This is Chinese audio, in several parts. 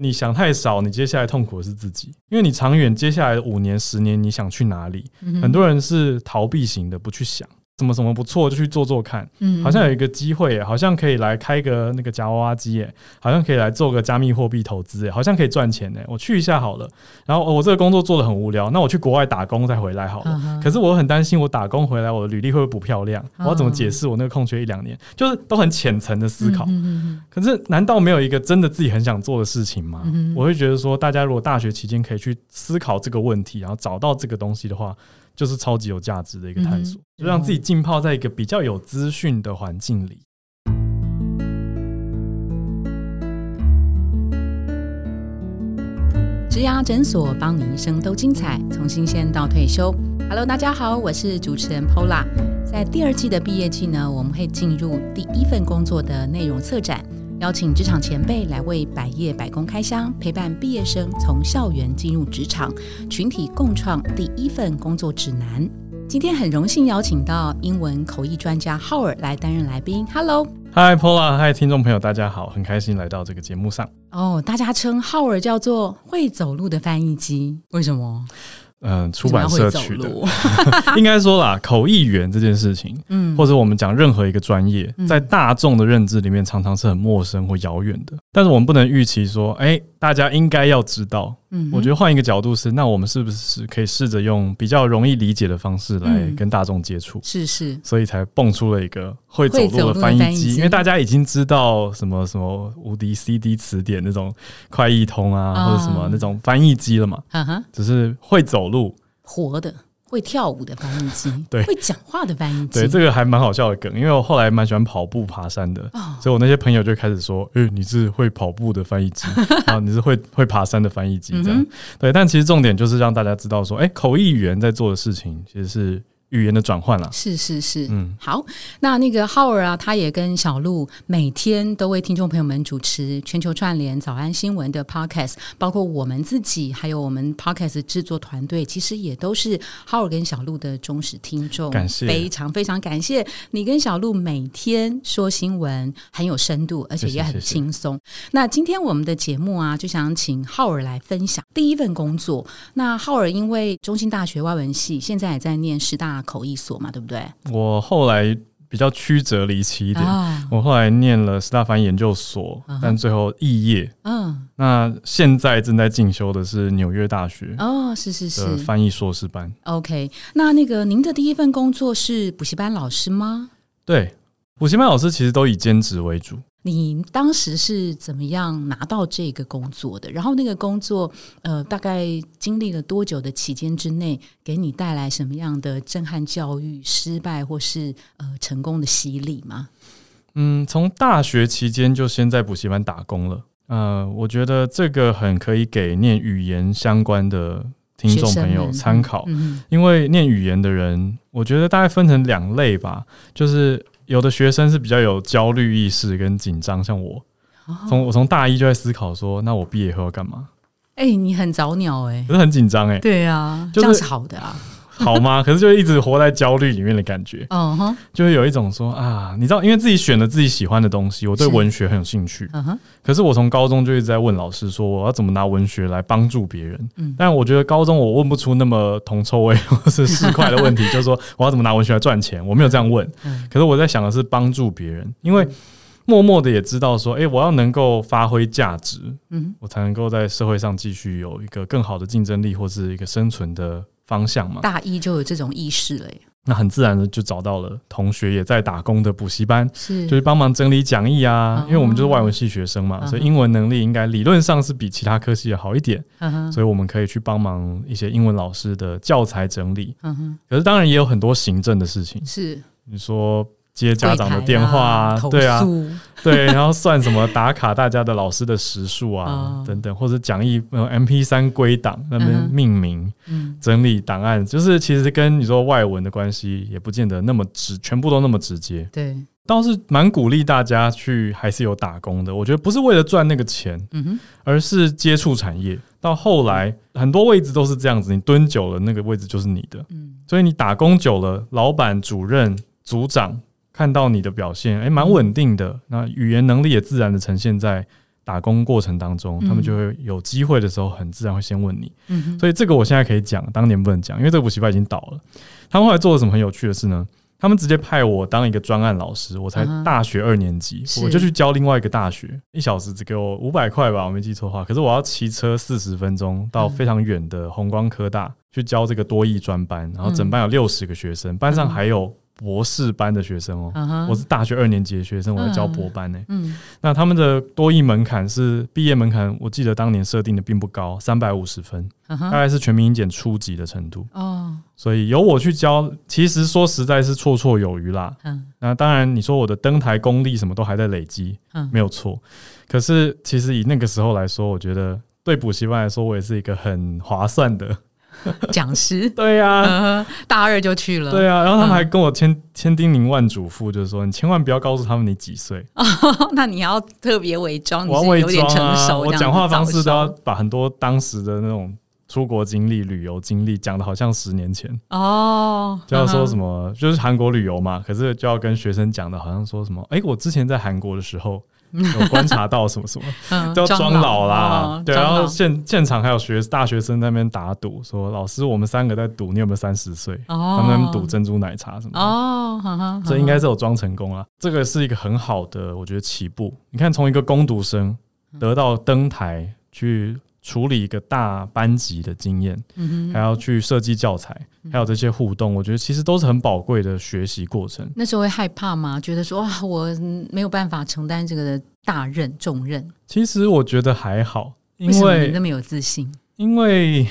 你想太少，你接下来痛苦的是自己，因为你长远接下来五年、十年，你想去哪里？很多人是逃避型的，不去想。什么什么不错就去做做看，嗯，好像有一个机会，好像可以来开个那个夹娃娃机，哎，好像可以来做个加密货币投资，哎，好像可以赚钱，哎，我去一下好了。然后我这个工作做的很无聊，那我去国外打工再回来好了。可是我很担心，我打工回来，我的履历会不会不漂亮？我要怎么解释我那个空缺一两年？就是都很浅层的思考。可是难道没有一个真的自己很想做的事情吗？我会觉得说，大家如果大学期间可以去思考这个问题，然后找到这个东西的话。就是超级有价值的一个探索，就让自己浸泡在一个比较有资讯的环境里。植牙诊所，帮你一生都精彩，从新鲜到退休。Hello，大家好，我是主持人 Pola。在第二季的毕业季呢，我们会进入第一份工作的内容策展。邀请职场前辈来为百业百工开箱，陪伴毕业生从校园进入职场，群体共创第一份工作指南。今天很荣幸邀请到英文口译专家浩尔来担任来宾。Hello，Hi Paula，Hi 听众朋友，大家好，很开心来到这个节目上。哦，大家称浩尔叫做会走路的翻译机，为什么？嗯，出版社取的，应该说啦，口译员这件事情，嗯，或者我们讲任何一个专业，在大众的认知里面，常常是很陌生或遥远的。但是我们不能预期说，哎，大家应该要知道。嗯，我觉得换一个角度是，那我们是不是可以试着用比较容易理解的方式来跟大众接触？是是，所以才蹦出了一个会走路的翻译机，因为大家已经知道什么什么无敌 CD 词典那种快译通啊，或者什么那种翻译机了嘛。啊哈，只是会走路，活的。会跳舞的翻译机，对，会讲话的翻译机，对，这个还蛮好笑的梗，因为我后来蛮喜欢跑步、爬山的，所以我那些朋友就开始说：“哎，你是会跑步的翻译机，啊，你是会会爬山的翻译机，这样。”对，但其实重点就是让大家知道说，哎，口译员在做的事情其实是。语言的转换了，是是是，嗯，好，那那个浩儿啊，他也跟小鹿每天都为听众朋友们主持全球串联早安新闻的 podcast，包括我们自己，还有我们 podcast 制作团队，其实也都是浩儿跟小鹿的忠实听众，感谢，非常非常感谢你跟小鹿每天说新闻很有深度，而且也很轻松。那今天我们的节目啊，就想请浩儿来分享第一份工作。那浩儿因为中心大学外文系，现在也在念师大。口译所嘛，对不对？我后来比较曲折离奇一点，我后来念了斯大翻译研究所，但最后肄业。嗯，那现在正在进修的是纽约大学哦，是是是翻译硕士班。OK，那那个您的第一份工作是补习班老师吗？对，补习班老师其实都以兼职为主。你当时是怎么样拿到这个工作的？然后那个工作，呃，大概经历了多久的期间之内，给你带来什么样的震撼教育、失败或是呃成功的洗礼吗？嗯，从大学期间就先在补习班打工了。呃，我觉得这个很可以给念语言相关的听众朋友参考，因为念语言的人，我觉得大概分成两类吧，就是。有的学生是比较有焦虑意识跟紧张，像我，从我从大一就在思考说，那我毕业后要干嘛？哎，你很早鸟哎，可是很紧张哎，对啊，这样是好的啊。好吗？可是就一直活在焦虑里面的感觉，嗯哼，就会有一种说啊，你知道，因为自己选了自己喜欢的东西，我对文学很有兴趣，嗯哼。可是我从高中就一直在问老师说，我要怎么拿文学来帮助别人？嗯，但我觉得高中我问不出那么铜臭味或是市侩的问题，就是说我要怎么拿文学来赚钱？我没有这样问。可是我在想的是帮助别人，因为默默的也知道说，哎，我要能够发挥价值，嗯，我才能够在社会上继续有一个更好的竞争力或是一个生存的。方向嘛，大一就有这种意识了，那很自然的就找到了同学也在打工的补习班，是。就是帮忙整理讲义啊，因为我们就是外文系学生嘛，所以英文能力应该理论上是比其他科系好一点，所以我们可以去帮忙一些英文老师的教材整理，可是当然也有很多行政的事情，是。你说。接家长的电话，对啊，对，然后算什么打卡大家的老师的时数啊，等等，或者讲义 M P 三归档那边命名、整理档案，就是其实跟你说外文的关系也不见得那么直，全部都那么直接。对，倒是蛮鼓励大家去，还是有打工的。我觉得不是为了赚那个钱，嗯哼，而是接触产业。到后来很多位置都是这样子，你蹲久了，那个位置就是你的。嗯，所以你打工久了，老板、主任、组长。看到你的表现，哎，蛮稳定的。那语言能力也自然的呈现在打工过程当中，他们就会有机会的时候，很自然会先问你。嗯，所以这个我现在可以讲，当年不能讲，因为这个补习班已经倒了。他们后来做了什么很有趣的事呢？他们直接派我当一个专案老师，我才大学二年级，我就去教另外一个大学，一小时只给我五百块吧，我没记错的话。可是我要骑车四十分钟到非常远的红光科大去教这个多益专班，然后整班有六十个学生，班上还有。博士班的学生哦，我是大学二年级的学生，我在教博班呢。嗯，那他们的多益门槛是毕业门槛，我记得当年设定的并不高，三百五十分，大概是全民英检初级的程度。哦，所以由我去教，其实说实在是绰绰有余啦。嗯，那当然你说我的登台功力什么都还在累积，嗯，没有错。可是其实以那个时候来说，我觉得对补习班来说，我也是一个很划算的。讲师对呀，大二就去了。对啊，然后他们还跟我千千叮咛万嘱咐，就是说你千万不要告诉他们你几岁。那你要特别伪装，我要伪装啊！我讲话方式都要把很多当时的那种出国经历、旅游经历讲的好像十年前哦，就要说什么就是韩国旅游嘛，可是就要跟学生讲的好像说什么，哎，我之前在韩国的时候。有观察到什么什么，叫装老啦，对，然后现现场还有学大学生在那边打赌，说老师我们三个在赌，你有没有三十岁？他们赌珍珠奶茶什么？哦，这应该是有装成功啊，这个是一个很好的，我觉得起步。你看，从一个攻读生得到登台去。处理一个大班级的经验，还要去设计教材，还有这些互动，我觉得其实都是很宝贵的学习过程。那时候会害怕吗？觉得说哇，我没有办法承担这个大任重任。其实我觉得还好，因为你那么有自信。因为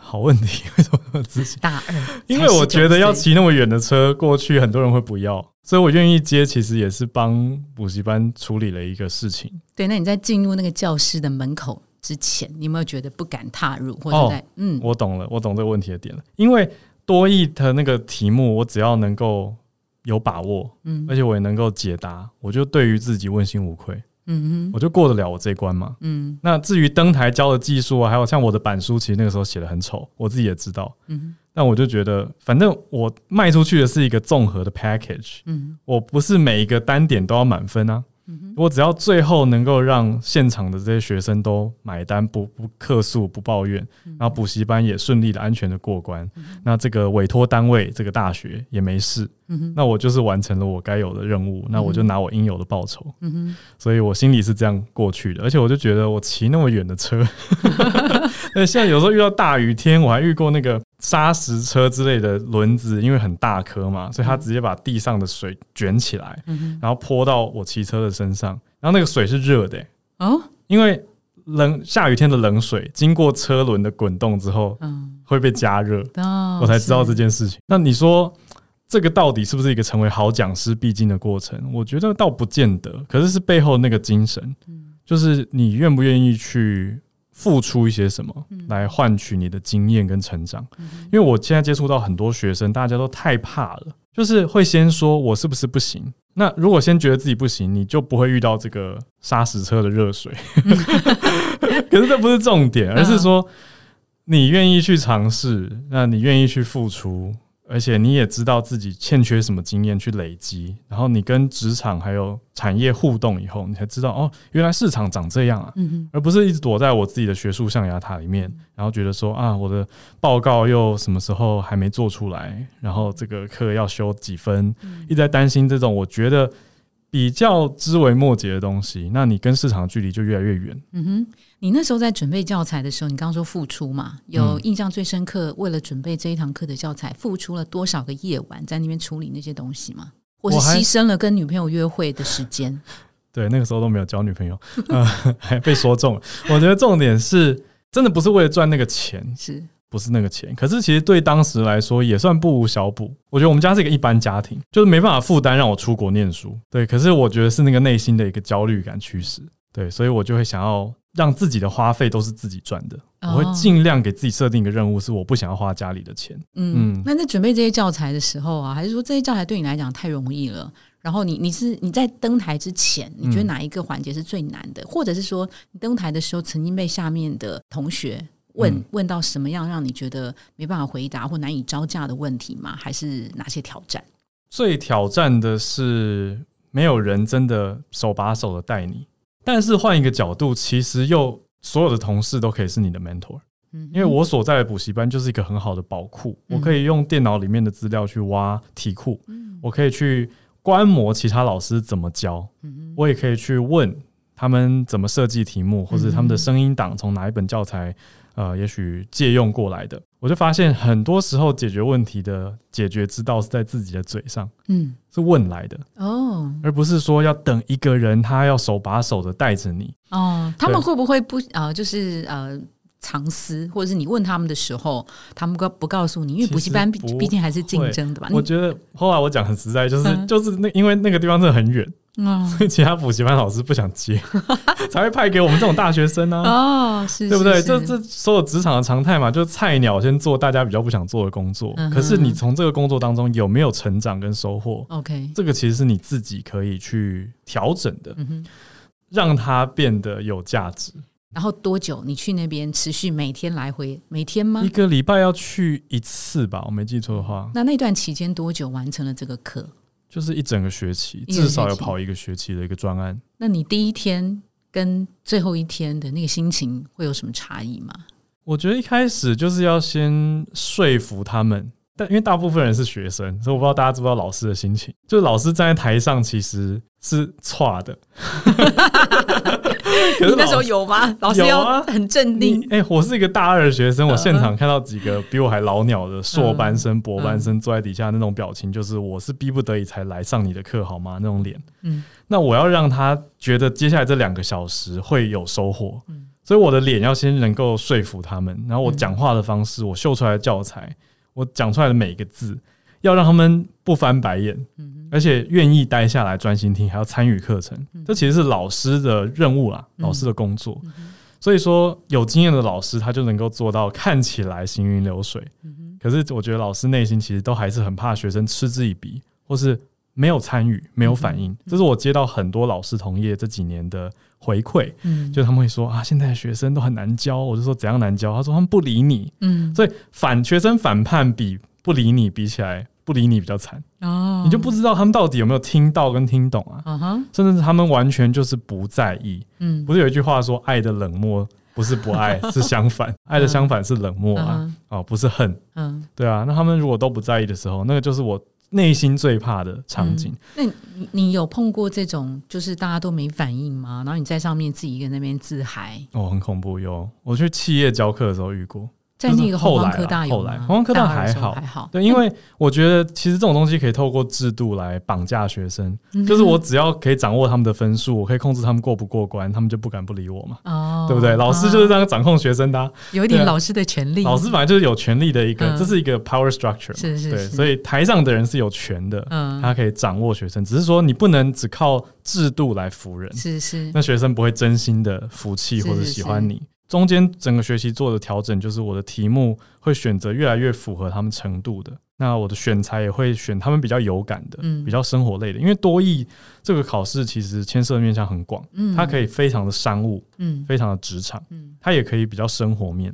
好问题，为什么有自信？大二，因为我觉得要骑那么远的车过去，很多人会不要，所以我愿意接。其实也是帮补习班处理了一个事情。对，那你在进入那个教室的门口。之前你有没有觉得不敢踏入，或者在嗯，我懂了，我懂这个问题的点了。因为多义的那个题目，我只要能够有把握，嗯，而且我也能够解答，我就对于自己问心无愧，嗯哼，我就过得了我这关嘛，嗯。那至于登台教的技术啊，还有像我的板书，其实那个时候写的很丑，我自己也知道，嗯。那我就觉得，反正我卖出去的是一个综合的 package，嗯，我不是每一个单点都要满分啊。我只要最后能够让现场的这些学生都买单，不不客诉，不抱怨，然后补习班也顺利的、安全的过关，那这个委托单位这个大学也没事，那我就是完成了我该有的任务，那我就拿我应有的报酬。所以我心里是这样过去的，而且我就觉得我骑那么远的车，那现在有时候遇到大雨天，我还遇过那个。砂石车之类的轮子，因为很大颗嘛，所以它直接把地上的水卷起来，然后泼到我骑车的身上。然后那个水是热的哦，因为冷下雨天的冷水经过车轮的滚动之后，嗯，会被加热。哦，我才知道这件事情。那你说这个到底是不是一个成为好讲师必经的过程？我觉得倒不见得，可是是背后那个精神，就是你愿不愿意去。付出一些什么来换取你的经验跟成长？因为我现在接触到很多学生，大家都太怕了，就是会先说我是不是不行。那如果先觉得自己不行，你就不会遇到这个砂石车的热水。可是这不是重点，而是说你愿意去尝试，那你愿意去付出。而且你也知道自己欠缺什么经验去累积，然后你跟职场还有产业互动以后，你才知道哦，原来市场长这样啊，而不是一直躲在我自己的学术象牙塔里面，然后觉得说啊，我的报告又什么时候还没做出来，然后这个课要修几分，一直在担心这种我觉得比较枝微末节的东西，那你跟市场的距离就越来越远。嗯哼。你那时候在准备教材的时候，你刚刚说付出嘛？有印象最深刻，为了准备这一堂课的教材，付出了多少个夜晚在那边处理那些东西吗？或是牺牲了跟女朋友约会的时间？对，那个时候都没有交女朋友，还被说中了。我觉得重点是，真的不是为了赚那个钱，是不是那个钱？可是其实对当时来说也算不无小补。我觉得我们家是一个一般家庭，就是没办法负担让我出国念书。对，可是我觉得是那个内心的一个焦虑感驱使。对，所以我就会想要。让自己的花费都是自己赚的，我会尽量给自己设定一个任务，是我不想要花家里的钱。嗯，那在准备这些教材的时候啊，还是说这些教材对你来讲太容易了？然后你你是你在登台之前，你觉得哪一个环节是最难的？或者是说你登台的时候曾经被下面的同学问问到什么样让你觉得没办法回答或难以招架的问题吗？还是哪些挑战？最挑战的是没有人真的手把手的带你。但是换一个角度，其实又所有的同事都可以是你的 mentor。因为我所在的补习班就是一个很好的宝库，我可以用电脑里面的资料去挖题库，我可以去观摩其他老师怎么教，我也可以去问他们怎么设计题目，或者他们的声音档从哪一本教材，呃，也许借用过来的。我就发现很多时候解决问题的解决之道是在自己的嘴上，嗯，是问来的哦，而不是说要等一个人他要手把手的带着你哦。他们会不会不呃，就是呃。藏私，或者是你问他们的时候，他们告不告诉你？因为补习班毕毕竟还是竞争的吧。我觉得后来我讲很实在，就是就是那因为那个地方真的很远，所以其他补习班老师不想接，才会派给我们这种大学生呢。哦，是，对不对？这这所有职场的常态嘛，就是菜鸟先做大家比较不想做的工作。可是你从这个工作当中有没有成长跟收获？OK，这个其实是你自己可以去调整的，让它变得有价值。然后多久？你去那边持续每天来回，每天吗？一个礼拜要去一次吧，我没记错的话。那那段期间多久完成了这个课？就是一整个学期，至少要跑一个学期的一个专案。那你第一天跟最后一天的那个心情会有什么差异吗？我觉得一开始就是要先说服他们。但因为大部分人是学生，所以我不知道大家知不知道老师的心情。就是老师站在台上其实是差的。你那时候有吗？老师要很镇定。哎，我是一个大二的学生，我现场看到几个比我还老鸟的硕班生、博班生坐在底下那种表情，就是我是逼不得已才来上你的课，好吗？那种脸。嗯。那我要让他觉得接下来这两个小时会有收获。嗯。所以我的脸要先能够说服他们，然后我讲话的方式，我秀出来的教材。我讲出来的每一个字，要让他们不翻白眼，而且愿意待下来专心听，还要参与课程。这其实是老师的任务啦，老师的工作。所以说，有经验的老师他就能够做到看起来行云流水。可是，我觉得老师内心其实都还是很怕学生嗤之以鼻，或是没有参与、没有反应。这是我接到很多老师同业这几年的。回馈，嗯，就他们会说啊，现在的学生都很难教，我就说怎样难教？他说他们不理你，嗯，所以反学生反叛比不理你比起来，不理你比较惨。哦，你就不知道他们到底有没有听到跟听懂啊，嗯哼，甚至是他们完全就是不在意，嗯，不是有一句话说爱的冷漠不是不爱，是相反，爱的相反是冷漠啊，哦，不是恨，嗯，对啊，那他们如果都不在意的时候，那个就是我。内心最怕的场景。那你你有碰过这种，就是大家都没反应吗？然后你在上面自己一个人那边自嗨，哦，很恐怖。哟，我去企业教课的时候遇过。在那个后来，后来，红光科大还好，还好。对，因为我觉得其实这种东西可以透过制度来绑架学生，就是我只要可以掌握他们的分数，我可以控制他们过不过关，他们就不敢不理我嘛。哦，对不对？老师就是这样掌控学生的，有一点老师的权利。老师本来就是有权利的一个，这是一个 power structure。是是。对，所以台上的人是有权的，嗯，他可以掌握学生，只是说你不能只靠制度来服人。是是。那学生不会真心的服气或者喜欢你。中间整个学期做的调整，就是我的题目会选择越来越符合他们程度的。那我的选材也会选他们比较有感的，嗯，比较生活类的。因为多义这个考试其实牵涉的面向很广，嗯，它可以非常的商务，嗯，非常的职场，嗯，它也可以比较生活面。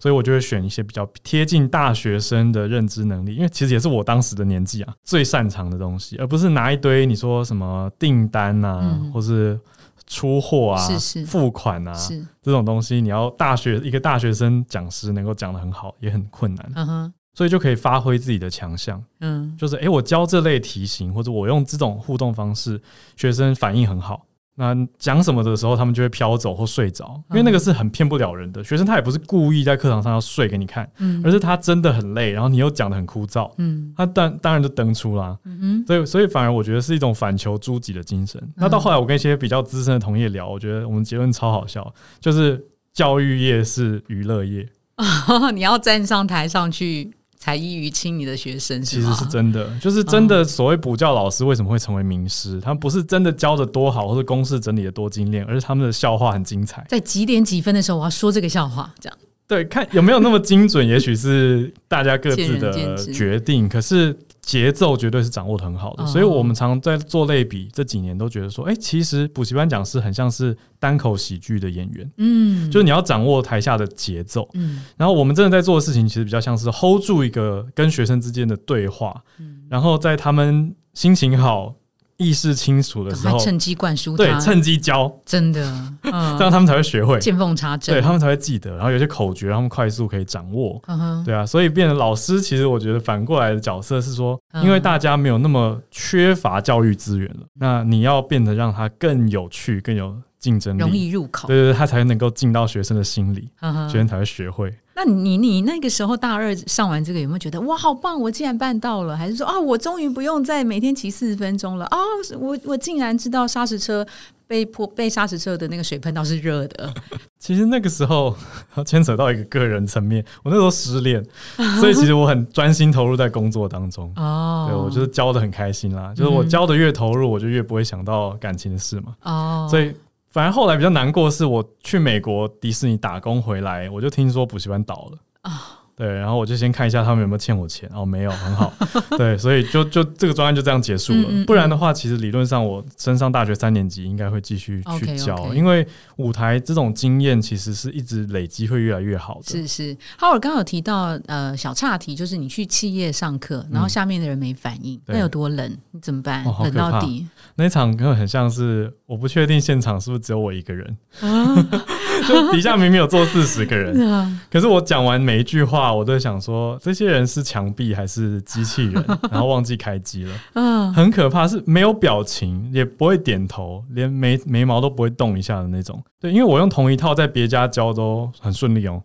所以我就会选一些比较贴近大学生的认知能力，因为其实也是我当时的年纪啊最擅长的东西，而不是拿一堆你说什么订单啊，或是。出货啊，付款啊，这种东西，你要大学一个大学生讲师能够讲的很好，也很困难。嗯哼，所以就可以发挥自己的强项。嗯，就是哎，我教这类题型，或者我用这种互动方式，学生反应很好。那讲什么的时候，他们就会飘走或睡着，因为那个是很骗不了人的。学生他也不是故意在课堂上要睡给你看，而是他真的很累，然后你又讲的很枯燥，嗯，他当当然就登出啦。嗯所以所以反而我觉得是一种反求诸己的精神。那到后来我跟一些比较资深的同业聊，我觉得我们结论超好笑，就是教育业是娱乐业，你要站上台上去。才艺于亲，你的学生其实是真的，就是真的。所谓补教老师为什么会成为名师？他们不是真的教的多好，或者公式整理的多精炼，而是他们的笑话很精彩。在几点几分的时候，我要说这个笑话，这样对，看有没有那么精准，也许是大家各自的决定。可是。节奏绝对是掌握的很好的，所以我们常在做类比，这几年都觉得说，哎，其实补习班讲师很像是单口喜剧的演员，嗯，就是你要掌握台下的节奏，嗯，然后我们真的在做的事情，其实比较像是 hold 住一个跟学生之间的对话，嗯，然后在他们心情好。意识清楚的时候，趁机灌输，对，趁机教，真的，这样他们才会学会，见缝插针，对他们才会记得。然后有些口诀，他们快速可以掌握，对啊，所以变成老师，其实我觉得反过来的角色是说，因为大家没有那么缺乏教育资源了，那你要变得让他更有趣，更有。竞争力容易入口，对对对，他才能够进到学生的心里，学生才会学会。那你你那个时候大二上完这个，有没有觉得哇，好棒，我竟然办到了？还是说啊，我终于不用再每天骑四十分钟了啊？我我竟然知道砂石车被泼被砂石车的那个水喷到是热的。其实那个时候牵扯到一个个人层面，我那时候失恋，所以其实我很专心投入在工作当中。哦，对我就是教的很开心啦，就是我教的越投入，我就越不会想到感情的事嘛。哦，所以。反而后来比较难过，是我去美国迪士尼打工回来，我就听说补习班倒了啊。对，然后我就先看一下他们有没有欠我钱，哦，没有，很好。对，所以就就这个专案就这样结束了。不然的话，其实理论上我升上大学三年级应该会继续去教，因为舞台这种经验其实是一直累积，会越来越好的。是是，浩尔刚有提到呃小岔题，就是你去企业上课，然后下面的人没反应，那有多冷？你怎么办？冷到底？那场课很像是，我不确定现场是不是只有我一个人。啊 就底下明明有坐四十个人，啊可是我讲完每一句话，我都想说，这些人是墙壁还是机器人？然后忘记开机了，嗯，很可怕，是没有表情，也不会点头，连眉眉毛都不会动一下的那种。对，因为我用同一套在别家教都很顺利哦，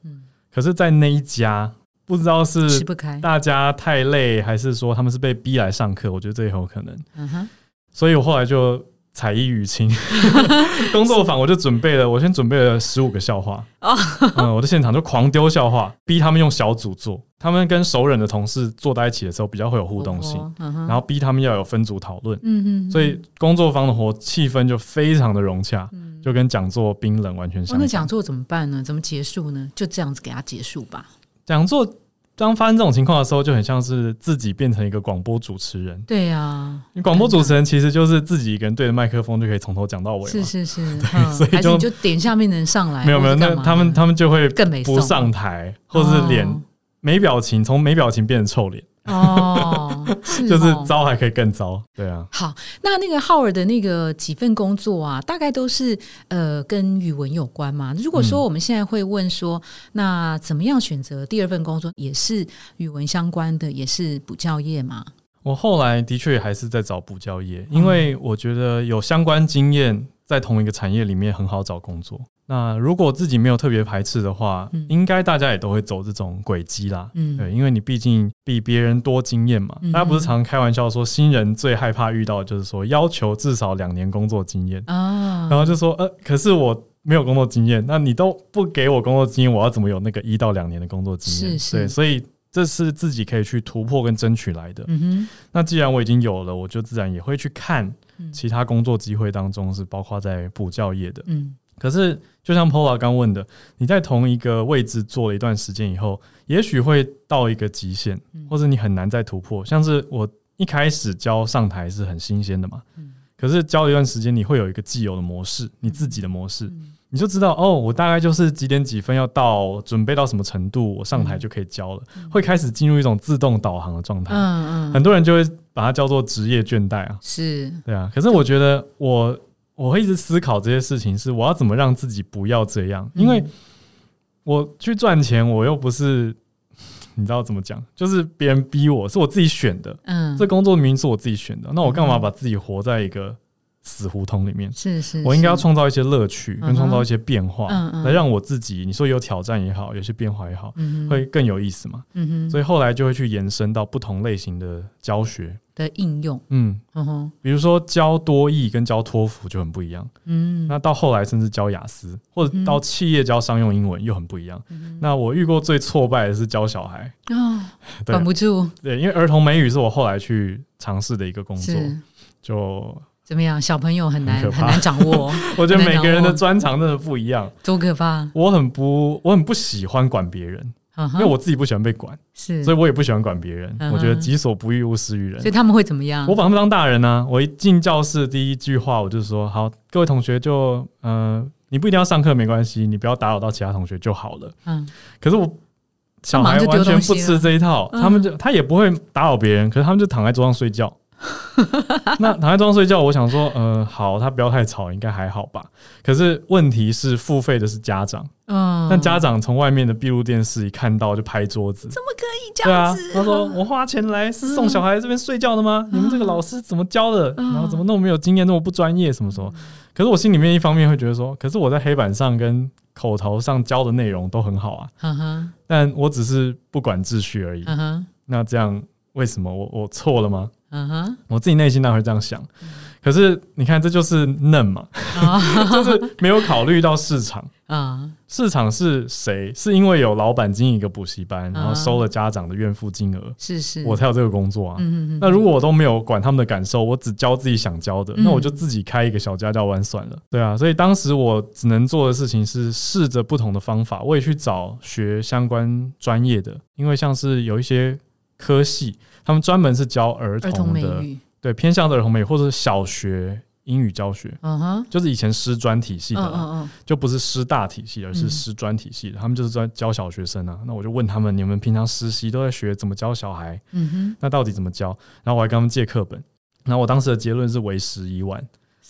可是，在那一家不知道是大家太累，还是说他们是被逼来上课，我觉得这也有可能。嗯哼，所以我后来就。彩衣娱亲，工作坊我就准备了，我先准备了十五个笑话。嗯，我在现场就狂丢笑话，逼他们用小组做。他们跟熟人的同事坐在一起的时候，比较会有互动性。然后逼他们要有分组讨论。嗯所以工作坊的活气氛就非常的融洽，就跟讲座冰冷完全相反。那讲座怎么办呢？怎么结束呢？就这样子给他结束吧。讲座。当发生这种情况的时候，就很像是自己变成一个广播主持人。对呀，你广播主持人其实就是自己一个人对着麦克风就可以从头讲到尾。是是是，对所以就就点下面的人上来。没有没有，那他们他们就会更不上台，或者是脸没表情，从没表情变成臭脸。哦，就是糟还可以更糟，对啊。好，那那个浩尔的那个几份工作啊，大概都是呃跟语文有关嘛？如果说我们现在会问说，那怎么样选择第二份工作，也是语文相关的，也是补教业嘛？我后来的确还是在找补教业，因为我觉得有相关经验，在同一个产业里面很好找工作。那如果自己没有特别排斥的话，应该大家也都会走这种轨迹啦。嗯，对，因为你毕竟比别人多经验嘛。大家不是常开玩笑说，新人最害怕遇到就是说要求至少两年工作经验啊，然后就说呃，可是我没有工作经验，那你都不给我工作经验，我要怎么有那个一到两年的工作经验？对，所以这是自己可以去突破跟争取来的。那既然我已经有了，我就自然也会去看其他工作机会当中是包括在补教业的。嗯。可是，就像 Pola 刚问的，你在同一个位置做了一段时间以后，也许会到一个极限，或者你很难再突破。像是我一开始教上台是很新鲜的嘛，可是教一段时间，你会有一个既有的模式，你自己的模式，你就知道哦，我大概就是几点几分要到，准备到什么程度，我上台就可以教了，会开始进入一种自动导航的状态。嗯嗯，很多人就会把它叫做职业倦怠啊，是对啊。可是我觉得我。我会一直思考这些事情，是我要怎么让自己不要这样，因为我去赚钱，我又不是你知道怎么讲，就是别人逼我，是我自己选的。嗯，这工作明明是我自己选的，那我干嘛把自己活在一个？死胡同里面。是是，我应该要创造一些乐趣，跟创造一些变化，来让我自己，你说有挑战也好，有些变化也好，会更有意思嘛。嗯哼，所以后来就会去延伸到不同类型的教学。的应用。嗯。嗯哼，比如说教多义跟教托福就很不一样。嗯，那到后来甚至教雅思，或者到企业教商用英文又很不一样。那我遇过最挫败的是教小孩。哦，管不住。对，因为儿童美语是我后来去尝试的一个工作，就。怎么样？小朋友很难很难掌握。我觉得每个人的专长真的不一样。多可怕！我很不，我很不喜欢管别人，因为我自己不喜欢被管，是，所以我也不喜欢管别人。我觉得己所不欲，勿施于人。所以他们会怎么样？我把他们当大人呢。我一进教室，第一句话我就说：“好，各位同学，就嗯，你不一定要上课，没关系，你不要打扰到其他同学就好了。”嗯。可是我小孩完全不吃这一套，他们就他也不会打扰别人，可是他们就躺在桌上睡觉。那躺在床上睡觉，我想说，呃，好，他不要太吵，应该还好吧。可是问题是，付费的是家长，嗯，但家长从外面的闭路电视一看到就拍桌子，怎么可以这样子？他说：“我花钱来是送小孩这边睡觉的吗？你们这个老师怎么教的？然后怎么那么没有经验，那么不专业？什么什么？可是我心里面一方面会觉得说，可是我在黑板上跟口头上教的内容都很好啊，嗯但我只是不管秩序而已。那这样为什么我我错了吗？”嗯哼，我自己内心当然会这样想，可是你看，这就是嫩嘛，就是没有考虑到市场 啊。市场是谁？是因为有老板经营一个补习班，然后收了家长的怨付金额，是是，我才有这个工作啊。那如果我都没有管他们的感受，我只教自己想教的，那我就自己开一个小家教班算了。对啊，所以当时我只能做的事情是试着不同的方法，我也去找学相关专业的，因为像是有一些科系。他们专门是教儿童的，对偏向的儿童美或者是小学英语教学，嗯哼，就是以前师专体系的，嗯嗯，就不是师大体系，而是师专体系的。他们就是专教小学生啊。那我就问他们：你们平常实习都在学怎么教小孩？嗯哼，那到底怎么教？然后我还跟他们借课本。然后我当时的结论是为时已晚，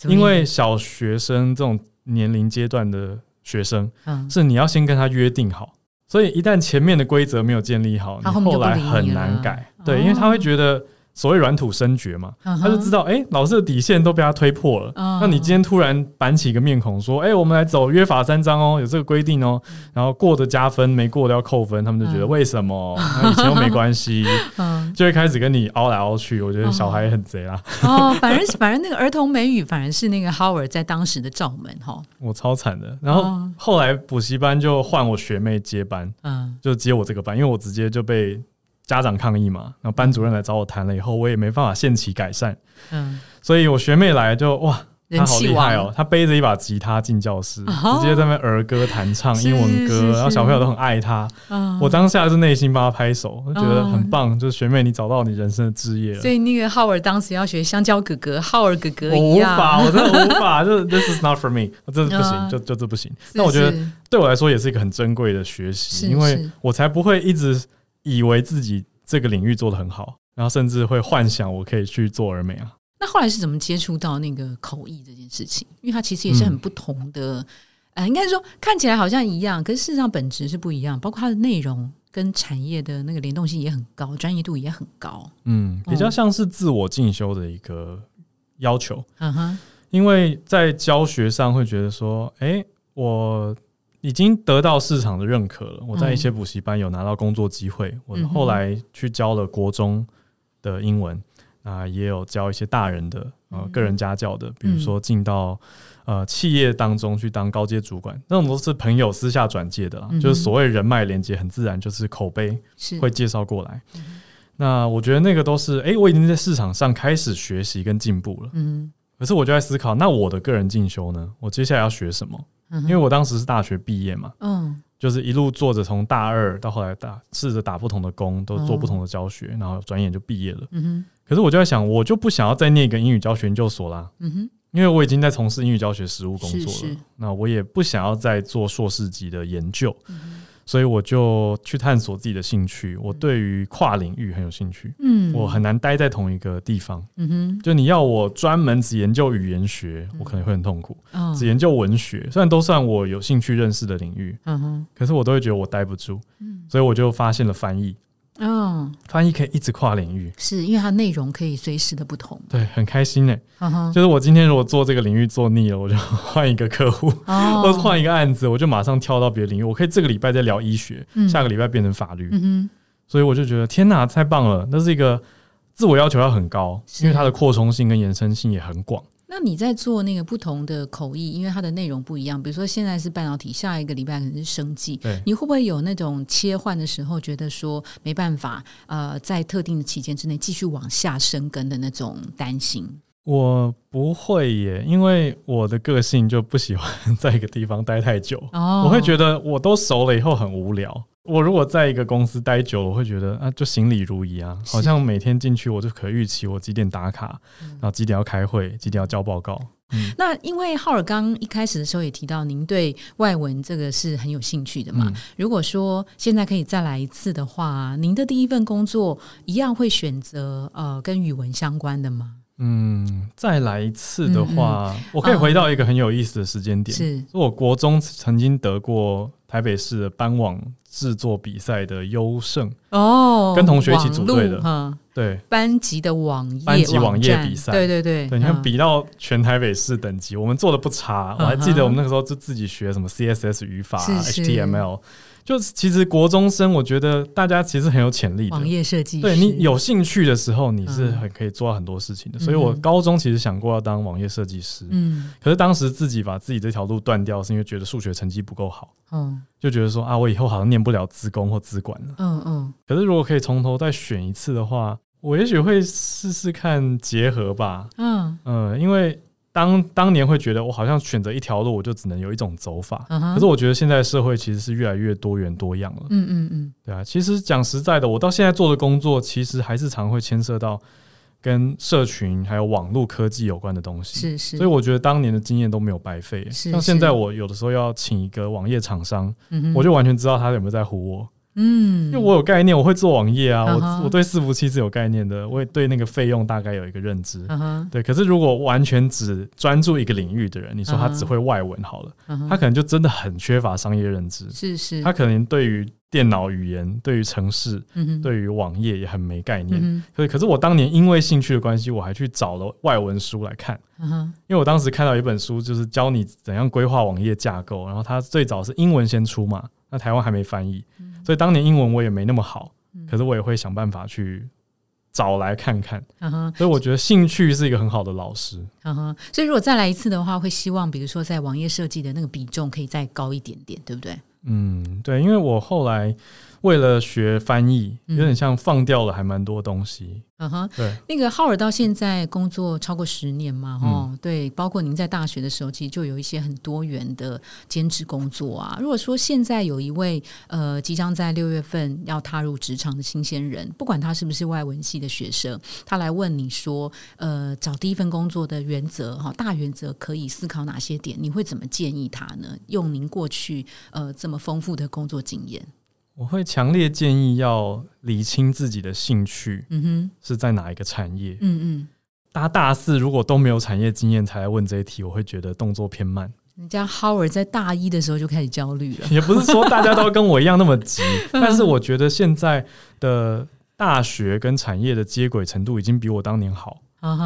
因为小学生这种年龄阶段的学生，嗯，是你要先跟他约定好。所以一旦前面的规则没有建立好，你后来很难改。对，因为他会觉得所谓软土生绝嘛，他就知道，哎，老师的底线都被他推破了。那你今天突然板起一个面孔说，哎，我们来走约法三章哦，有这个规定哦，然后过的加分，没过的要扣分，他们就觉得为什么？以前又没关系，就会开始跟你凹来凹去。我觉得小孩很贼啊。哦，反正反正那个儿童美语反而是那个 Howard 在当时的罩门哈。我超惨的，然后后来补习班就换我学妹接班，嗯，就接我这个班，因为我直接就被家长抗议嘛，然后班主任来找我谈了以后，我也没办法限期改善，嗯，所以我学妹来就哇。她好厉害哦！她背着一把吉他进教室，直接在那儿歌弹唱英文歌，然后小朋友都很爱她。我当下是内心帮她拍手，我觉得很棒。就是学妹，你找到你人生的志业了。所以那个浩尔当时要学香蕉哥哥、浩尔哥哥一样，无法，我真的无法。就 This is not for me，这不行，就就这不行。那我觉得对我来说也是一个很珍贵的学习，因为我才不会一直以为自己这个领域做的很好，然后甚至会幻想我可以去做儿美啊。那后来是怎么接触到那个口译这件事情？因为它其实也是很不同的，呃，应该说看起来好像一样，可是事实上本质是不一样。包括它的内容跟产业的那个联动性也很高，专业度也很高。嗯，比较像是自我进修的一个要求。嗯哼，因为在教学上会觉得说，哎，我已经得到市场的认可了。我在一些补习班有拿到工作机会，我后来去教了国中的英文。啊，也有教一些大人的呃个人家教的，比如说进到呃企业当中去当高阶主管，那种都是朋友私下转介的啦，就是所谓人脉连接，很自然就是口碑会介绍过来。那我觉得那个都是，哎，我已经在市场上开始学习跟进步了。嗯，可是我就在思考，那我的个人进修呢？我接下来要学什么？因为我当时是大学毕业嘛，嗯，就是一路做着从大二到后来打试着打不同的工，都做不同的教学，然后转眼就毕业了。嗯哼。可是我就在想，我就不想要再念一个英语教学研究所啦，嗯哼，因为我已经在从事英语教学实务工作了，那我也不想要再做硕士级的研究，所以我就去探索自己的兴趣。我对于跨领域很有兴趣，嗯，我很难待在同一个地方，嗯哼，就你要我专门只研究语言学，我可能会很痛苦，只研究文学，虽然都算我有兴趣认识的领域，嗯哼，可是我都会觉得我待不住，嗯，所以我就发现了翻译。嗯，翻译可以一直跨领域，是因为它内容可以随时的不同。对，很开心哎。就是我今天如果做这个领域做腻了，我就换一个客户，或者换一个案子，我就马上跳到别的领域。我可以这个礼拜再聊医学，下个礼拜变成法律。嗯所以我就觉得天哪，太棒了！那是一个自我要求要很高，因为它的扩充性跟延伸性也很广。那你在做那个不同的口译，因为它的内容不一样，比如说现在是半导体，下一个礼拜可能是生计，你会不会有那种切换的时候，觉得说没办法，呃，在特定的期间之内继续往下生根的那种担心？我不会耶，因为我的个性就不喜欢 在一个地方待太久，我会觉得我都熟了以后很无聊。我如果在一个公司待久了，我会觉得啊，就行礼如仪啊，好像每天进去我就可预期我几点打卡，然后几点要开会，几点要交报告。那因为浩尔刚一开始的时候也提到，您对外文这个是很有兴趣的嘛？如果说现在可以再来一次的话，您的第一份工作一样会选择呃跟语文相关的吗？嗯，再来一次的话，我可以回到一个很有意思的时间点，是我国中曾经得过台北市的班网制作比赛的优胜哦，跟同学一起组队的，对。班级的网页班级网页比赛，对对对，对，你看比到全台北市等级，我们做的不差，我还记得我们那个时候就自己学什么 CSS 语法、HTML。就其实国中生，我觉得大家其实很有潜力的。网页设计，对你有兴趣的时候，你是很可以做到很多事情的。所以我高中其实想过要当网页设计师，嗯，可是当时自己把自己这条路断掉，是因为觉得数学成绩不够好，嗯，就觉得说啊，我以后好像念不了资工或资管了，嗯嗯。可是如果可以从头再选一次的话，我也许会试试看结合吧，嗯嗯，因为。当当年会觉得我好像选择一条路，我就只能有一种走法。可是我觉得现在社会其实是越来越多元多样了。嗯嗯嗯，对啊。其实讲实在的，我到现在做的工作，其实还是常会牵涉到跟社群还有网络科技有关的东西。是是。所以我觉得当年的经验都没有白费。像现在我有的时候要请一个网页厂商，我就完全知道他有没有在唬我。嗯，因为我有概念，我会做网页啊，我我对伺服器是有概念的，我也对那个费用大概有一个认知。对，可是如果完全只专注一个领域的人，你说他只会外文好了，他可能就真的很缺乏商业认知。是是，他可能对于电脑语言、对于城市、对于网页也很没概念。所以，可是我当年因为兴趣的关系，我还去找了外文书来看。因为我当时看到一本书，就是教你怎样规划网页架构，然后它最早是英文先出嘛，那台湾还没翻译。所以当年英文我也没那么好，可是我也会想办法去找来看看。所以我觉得兴趣是一个很好的老师。所以如果再来一次的话，会希望比如说在网页设计的那个比重可以再高一点点，对不对？嗯，对，因为我后来。为了学翻译，有点像放掉了还蛮多东西。嗯哼，对，那个浩尔到现在工作超过十年嘛，哦，对，包括您在大学的时候，其实就有一些很多元的兼职工作啊。如果说现在有一位呃即将在六月份要踏入职场的新鲜人，不管他是不是外文系的学生，他来问你说，呃，找第一份工作的原则哈，大原则可以思考哪些点？你会怎么建议他呢？用您过去呃这么丰富的工作经验。我会强烈建议要理清自己的兴趣，嗯哼，是在哪一个产业？嗯嗯，大家大四如果都没有产业经验才来问这一题，我会觉得动作偏慢。人家 Howard 在大一的时候就开始焦虑了，也不是说大家都跟我一样那么急，但是我觉得现在的大学跟产业的接轨程度已经比我当年好，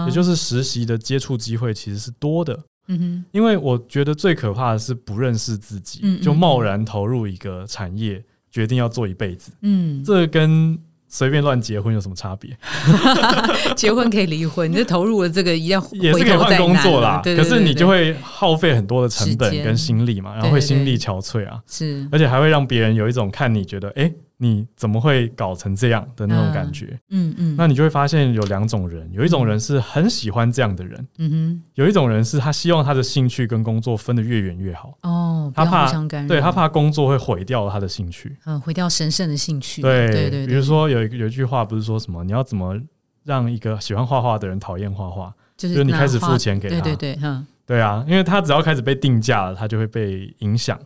也就是实习的接触机会其实是多的。嗯哼，因为我觉得最可怕的是不认识自己，就贸然投入一个产业。决定要做一辈子，嗯，这跟随便乱结婚有什么差别？结婚可以离婚，你就投入了这个一样也是可以换工作啦。可是你就会耗费很多的成本跟心力嘛，然后会心力憔悴啊，是，而且还会让别人有一种看你觉得，哎。你怎么会搞成这样的那种感觉？嗯嗯，那你就会发现有两种人，有一种人是很喜欢这样的人，嗯哼，有一种人是他希望他的兴趣跟工作分得越远越好。哦，他怕对他怕工作会毁掉他的兴趣，嗯，毁掉神圣的兴趣。对对对，比如说有一有一句话不是说什么，你要怎么让一个喜欢画画的人讨厌画画？就是你开始付钱给他，对对对，嗯。对啊，因为他只要开始被定价了，他就会被影响，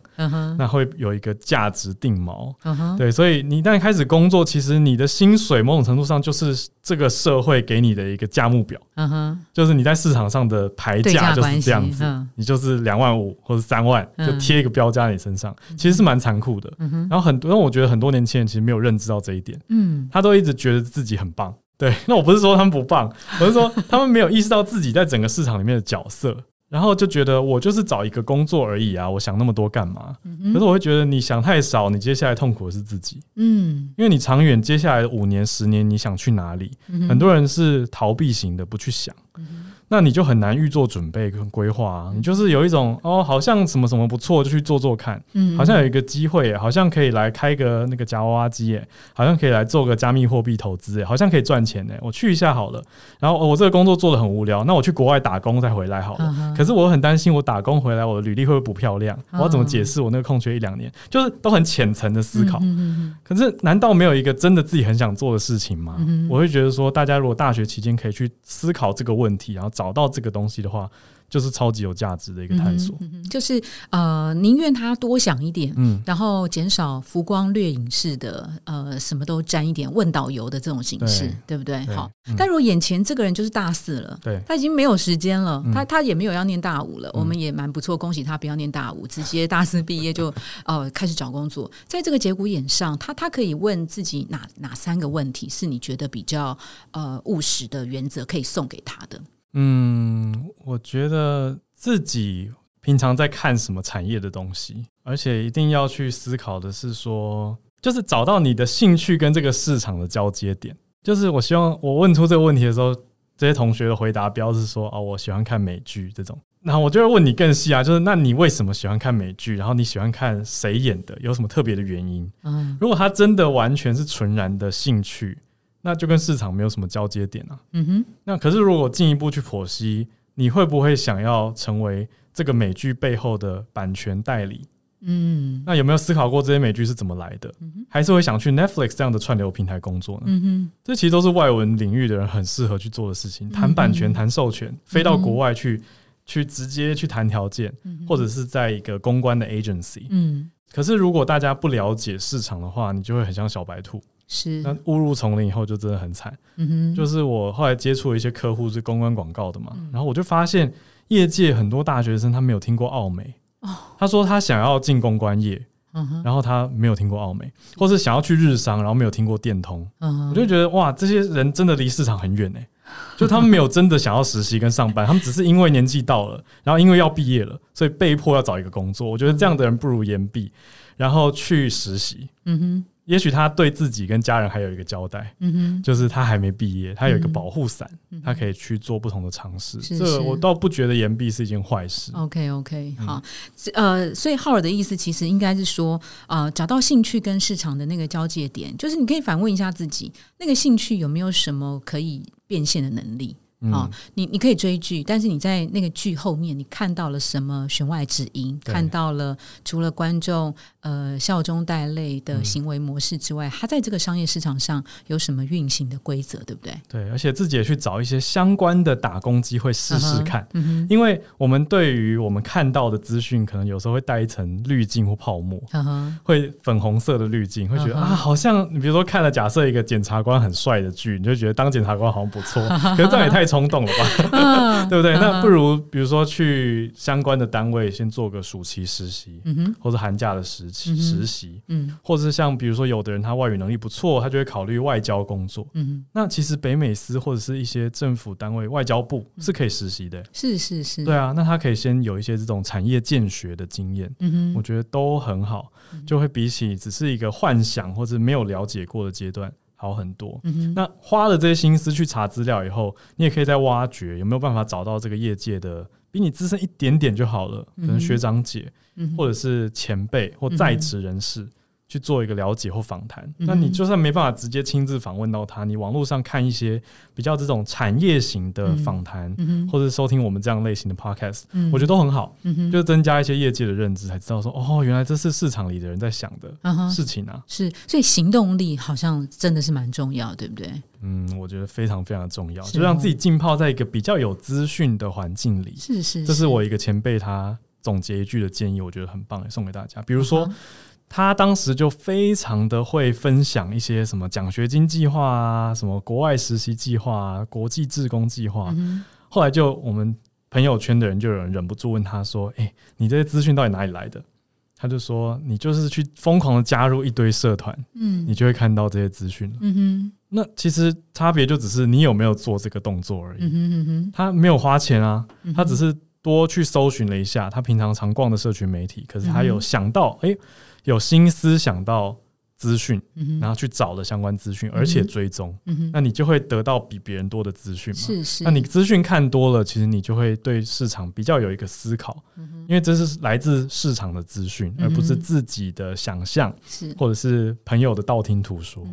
那会有一个价值定锚。对，所以你一旦开始工作，其实你的薪水某种程度上就是这个社会给你的一个价目表。嗯哼，就是你在市场上的排价就是这样子，你就是两万五或者三万，就贴一个标价在你身上，其实是蛮残酷的。然后很多，因为我觉得很多年轻人其实没有认知到这一点，嗯，他都一直觉得自己很棒。对，那我不是说他们不棒，我是说他们没有意识到自己在整个市场里面的角色。然后就觉得我就是找一个工作而已啊，我想那么多干嘛？可是我会觉得你想太少，你接下来痛苦的是自己。嗯，因为你长远接下来五年、十年，你想去哪里？很多人是逃避型的，不去想。那你就很难预做准备跟规划啊。你就是有一种哦，好像什么什么不错，就去做做看。嗯，好像有一个机会，好像可以来开个那个夹娃娃机，耶，好像可以来做个加密货币投资，哎，好像可以赚钱，哎，我去一下好了。然后我这个工作做的很无聊，那我去国外打工再回来好了。可是我很担心，我打工回来，我的履历会不会不漂亮？我要怎么解释我那个空缺一两年？就是都很浅层的思考。可是难道没有一个真的自己很想做的事情吗？我会觉得说，大家如果大学期间可以去思考这个问题，然后找到这个东西的话。就是超级有价值的一个探索，就是呃，宁愿他多想一点，嗯，然后减少浮光掠影式的呃，什么都沾一点问导游的这种形式，对不对？好，但如果眼前这个人就是大四了，对，他已经没有时间了，他他也没有要念大五了，我们也蛮不错，恭喜他不要念大五，直接大四毕业就 呃开始找工作。在这个节骨眼上，他他可以问自己哪哪三个问题是你觉得比较呃务实的原则可以送给他的？嗯，我觉得自己平常在看什么产业的东西，而且一定要去思考的是说，就是找到你的兴趣跟这个市场的交接点。就是我希望我问出这个问题的时候，这些同学的回答标是说，哦，我喜欢看美剧这种。然后我就会问你更细啊，就是那你为什么喜欢看美剧？然后你喜欢看谁演的？有什么特别的原因？嗯，如果他真的完全是纯然的兴趣。那就跟市场没有什么交接点啊。嗯哼。那可是如果进一步去剖析，你会不会想要成为这个美剧背后的版权代理？嗯。那有没有思考过这些美剧是怎么来的？还是会想去 Netflix 这样的串流平台工作呢？嗯哼。这其实都是外文领域的人很适合去做的事情，谈版权、谈授权，飞到国外去，去直接去谈条件，或者是在一个公关的 agency。嗯。可是如果大家不了解市场的话，你就会很像小白兔。是，那误入丛林以后就真的很惨。嗯哼，就是我后来接触了一些客户是公关广告的嘛，然后我就发现业界很多大学生他没有听过奥美。哦，他说他想要进公关业，嗯，然后他没有听过奥美，或是想要去日商，然后没有听过电通。嗯，我就觉得哇，这些人真的离市场很远哎，就他们没有真的想要实习跟上班，他们只是因为年纪到了，然后因为要毕业了，所以被迫要找一个工作。我觉得这样的人不如言毕，然后去实习。嗯哼。也许他对自己跟家人还有一个交代，嗯哼，就是他还没毕业，他有一个保护伞，他可以去做不同的尝试。这我倒不觉得延毕是一件坏事。OK OK，好，呃，所以浩尔的意思其实应该是说，呃，找到兴趣跟市场的那个交界点，就是你可以反问一下自己，那个兴趣有没有什么可以变现的能力？啊，你你可以追剧，但是你在那个剧后面，你看到了什么弦外之音？看到了除了观众呃笑中带泪的行为模式之外，它在这个商业市场上有什么运行的规则，对不对？对，而且自己也去找一些相关的打工机会试试看，嗯因为我们对于我们看到的资讯，可能有时候会带一层滤镜或泡沫，会粉红色的滤镜，会觉得啊，好像你比如说看了假设一个检察官很帅的剧，你就觉得当检察官好像不错，可是这样也太。冲动了吧，对不对？那不如比如说去相关的单位先做个暑期实习，或者寒假的实习实习，嗯，或者是像比如说有的人他外语能力不错，他就会考虑外交工作，嗯，那其实北美司或者是一些政府单位外交部是可以实习的，是是是，对啊，那他可以先有一些这种产业建学的经验，嗯哼，我觉得都很好，就会比起只是一个幻想或者没有了解过的阶段。好很多。嗯那花了这些心思去查资料以后，你也可以再挖掘有没有办法找到这个业界的比你资深一点点就好了，可能学长姐，或者是前辈或在职人士。去做一个了解或访谈，那你就算没办法直接亲自访问到他，你网络上看一些比较这种产业型的访谈，或者收听我们这样类型的 podcast，我觉得都很好，就增加一些业界的认知，才知道说哦，原来这是市场里的人在想的事情啊。是，所以行动力好像真的是蛮重要，对不对？嗯，我觉得非常非常重要，就让自己浸泡在一个比较有资讯的环境里。是是，这是我一个前辈他总结一句的建议，我觉得很棒，送给大家。比如说。他当时就非常的会分享一些什么奖学金计划啊，什么国外实习计划啊，国际志工计划。后来就我们朋友圈的人就有人忍不住问他说：“哎，你这些资讯到底哪里来的？”他就说：“你就是去疯狂的加入一堆社团，嗯，你就会看到这些资讯嗯哼，那其实差别就只是你有没有做这个动作而已。嗯哼哼，他没有花钱啊，他只是多去搜寻了一下他平常常逛的社群媒体，可是他有想到，哎。有心思想到资讯，然后去找了相关资讯，而且追踪，那你就会得到比别人多的资讯嘛？是是。那你资讯看多了，其实你就会对市场比较有一个思考，因为这是来自市场的资讯，而不是自己的想象，是或者是朋友的道听途说。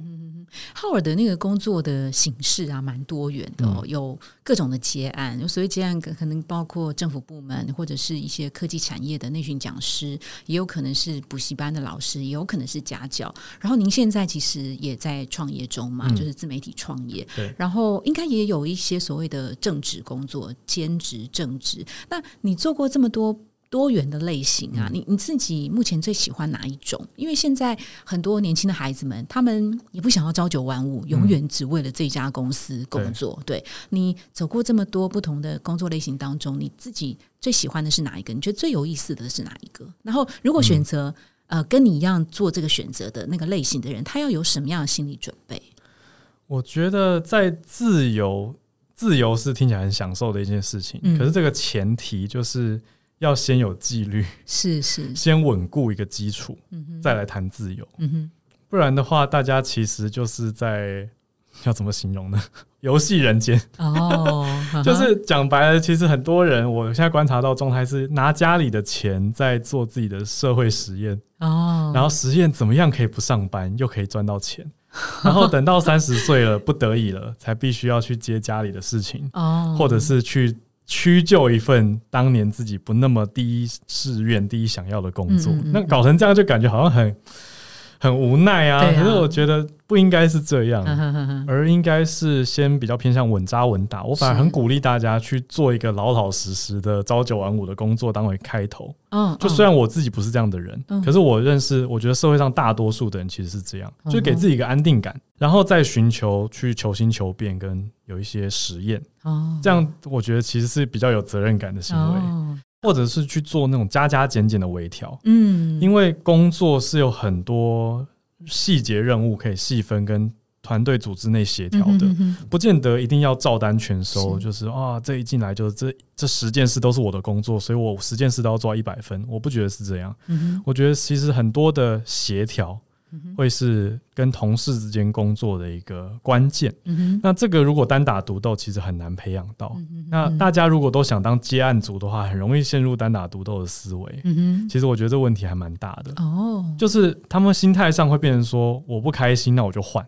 浩尔的那个工作的形式啊，蛮多元的，有各种的结案。所以结案，可能包括政府部门，或者是一些科技产业的内训讲师，也有可能是补习班的老师，也有可能是家教。然后您现在其实也在创业中嘛，就是自媒体创业。对。然后应该也有一些所谓的正职工作，兼职正职。那你做过这么多？多元的类型啊，你你自己目前最喜欢哪一种？因为现在很多年轻的孩子们，他们也不想要朝九晚五，永远只为了这家公司工作。对你走过这么多不同的工作类型当中，你自己最喜欢的是哪一个？你觉得最有意思的是哪一个？然后，如果选择呃跟你一样做这个选择的那个类型的人，他要有什么样的心理准备？我觉得在自由，自由是听起来很享受的一件事情，可是这个前提就是。要先有纪律，是是，先稳固一个基础，再来谈自由。嗯哼，不然的话，大家其实就是在要怎么形容呢？游戏人间哦，就是讲白了，其实很多人，我现在观察到状态是拿家里的钱在做自己的社会实验哦，然后实验怎么样可以不上班又可以赚到钱，然后等到三十岁了不得已了，才必须要去接家里的事情哦，或者是去。屈就一份当年自己不那么第一志愿、第一想要的工作，那搞成这样就感觉好像很。很无奈啊，可是我觉得不应该是这样，而应该是先比较偏向稳扎稳打。我反而很鼓励大家去做一个老老实实的朝九晚五的工作，当为开头。嗯，就虽然我自己不是这样的人，可是我认识，我觉得社会上大多数的人其实是这样，就给自己一个安定感，然后再寻求去求新求变，跟有一些实验。哦，这样我觉得其实是比较有责任感的行为。或者是去做那种加加减减的微调，嗯，因为工作是有很多细节任务可以细分跟团队组织内协调的，不见得一定要照单全收。就是啊，这一进来就是这这十件事都是我的工作，所以我十件事都要做到一百分。我不觉得是这样，我觉得其实很多的协调。会是跟同事之间工作的一个关键。那这个如果单打独斗，其实很难培养到。那大家如果都想当接案组的话，很容易陷入单打独斗的思维。其实我觉得这问题还蛮大的。哦，就是他们心态上会变成说，我不开心，那我就换；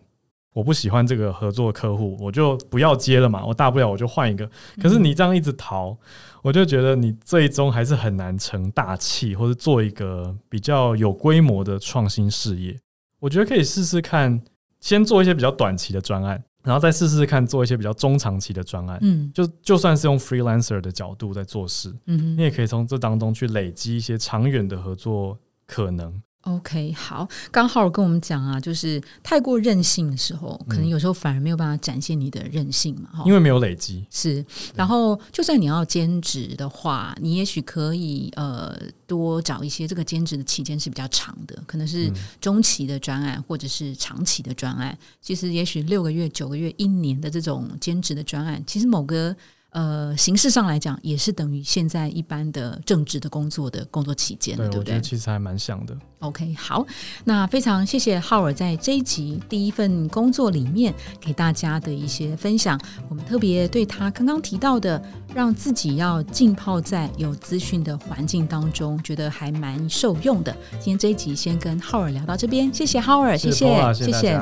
我不喜欢这个合作客户，我就不要接了嘛。我大不了我就换一个。可是你这样一直逃，我就觉得你最终还是很难成大器，或者做一个比较有规模的创新事业。我觉得可以试试看，先做一些比较短期的专案，然后再试试看做一些比较中长期的专案。嗯，就就算是用 freelancer 的角度在做事，嗯，你也可以从这当中去累积一些长远的合作可能。OK，好，刚好跟我们讲啊，就是太过任性的时候，可能有时候反而没有办法展现你的任性嘛，因为没有累积。是，然后就算你要兼职的话，你也许可以呃多找一些这个兼职的期间是比较长的，可能是中期的专案或者是长期的专案。其实也许六个月、九个月、一年的这种兼职的专案，其实某个。呃，形式上来讲，也是等于现在一般的正职的工作的工作期间，对不对？其实还蛮像的。OK，好，那非常谢谢浩尔在这一集第一份工作里面给大家的一些分享。我们特别对他刚刚提到的，让自己要浸泡在有资讯的环境当中，觉得还蛮受用的。今天这一集先跟浩尔聊到这边，谢谢浩尔，谢谢，谢谢。